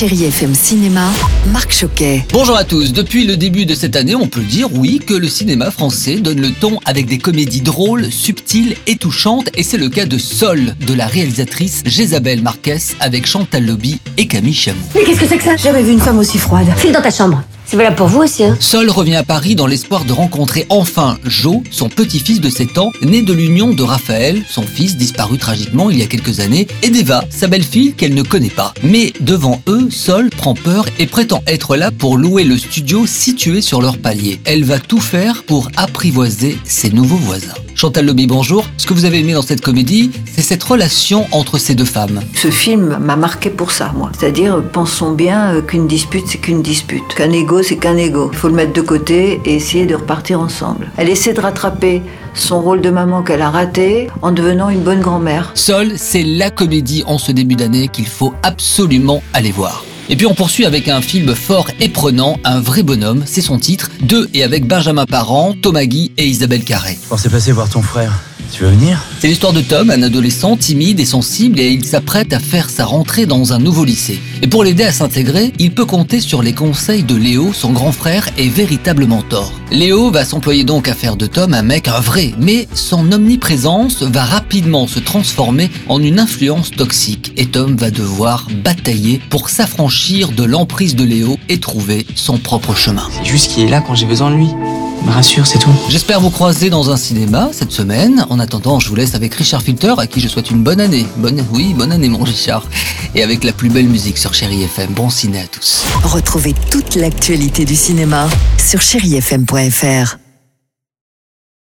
Chérie FM Cinéma, Marc Choquet. Bonjour à tous. Depuis le début de cette année, on peut dire oui que le cinéma français donne le ton avec des comédies drôles, subtiles et touchantes. Et c'est le cas de Sol, de la réalisatrice Jésabelle Marquez avec Chantal Lobby et Camille Chamou. Mais qu'est-ce que c'est que ça? J'ai jamais vu une femme aussi froide. File dans ta chambre. C'est valable pour vous aussi, hein Sol revient à Paris dans l'espoir de rencontrer enfin Joe, son petit-fils de 7 ans, né de l'union de Raphaël, son fils disparu tragiquement il y a quelques années, et d'Eva, sa belle-fille qu'elle ne connaît pas. Mais devant eux, Sol prend peur et prétend être là pour louer le studio situé sur leur palier. Elle va tout faire pour apprivoiser ses nouveaux voisins. Chantal Lobby, bonjour. Ce que vous avez aimé dans cette comédie, c'est cette relation entre ces deux femmes. Ce film m'a marqué pour ça, moi. C'est-à-dire, pensons bien euh, qu'une dispute, c'est qu'une dispute. Qu'un ego, c'est qu'un ego. Il faut le mettre de côté et essayer de repartir ensemble. Elle essaie de rattraper son rôle de maman qu'elle a raté en devenant une bonne grand-mère. Sol, c'est la comédie en ce début d'année qu'il faut absolument aller voir. Et puis on poursuit avec un film fort et prenant, Un vrai bonhomme, c'est son titre, Deux et avec Benjamin Parent, Thomas Guy et Isabelle Carré. On s'est passé voir ton frère? Tu veux venir? C'est l'histoire de Tom, un adolescent timide et sensible, et il s'apprête à faire sa rentrée dans un nouveau lycée. Et pour l'aider à s'intégrer, il peut compter sur les conseils de Léo, son grand frère et véritable mentor. Léo va s'employer donc à faire de Tom un mec un vrai, mais son omniprésence va rapidement se transformer en une influence toxique, et Tom va devoir batailler pour s'affranchir de l'emprise de Léo et trouver son propre chemin. C'est juste qu'il est là quand j'ai besoin de lui. Me rassure, c'est tout. J'espère vous croiser dans un cinéma cette semaine. En attendant, je vous laisse avec Richard Filter, à qui je souhaite une bonne année. Bonne, oui, bonne année, mon Richard. Et avec la plus belle musique sur Chéri FM. Bon ciné à tous. Retrouvez toute l'actualité du cinéma sur chérifm.fr.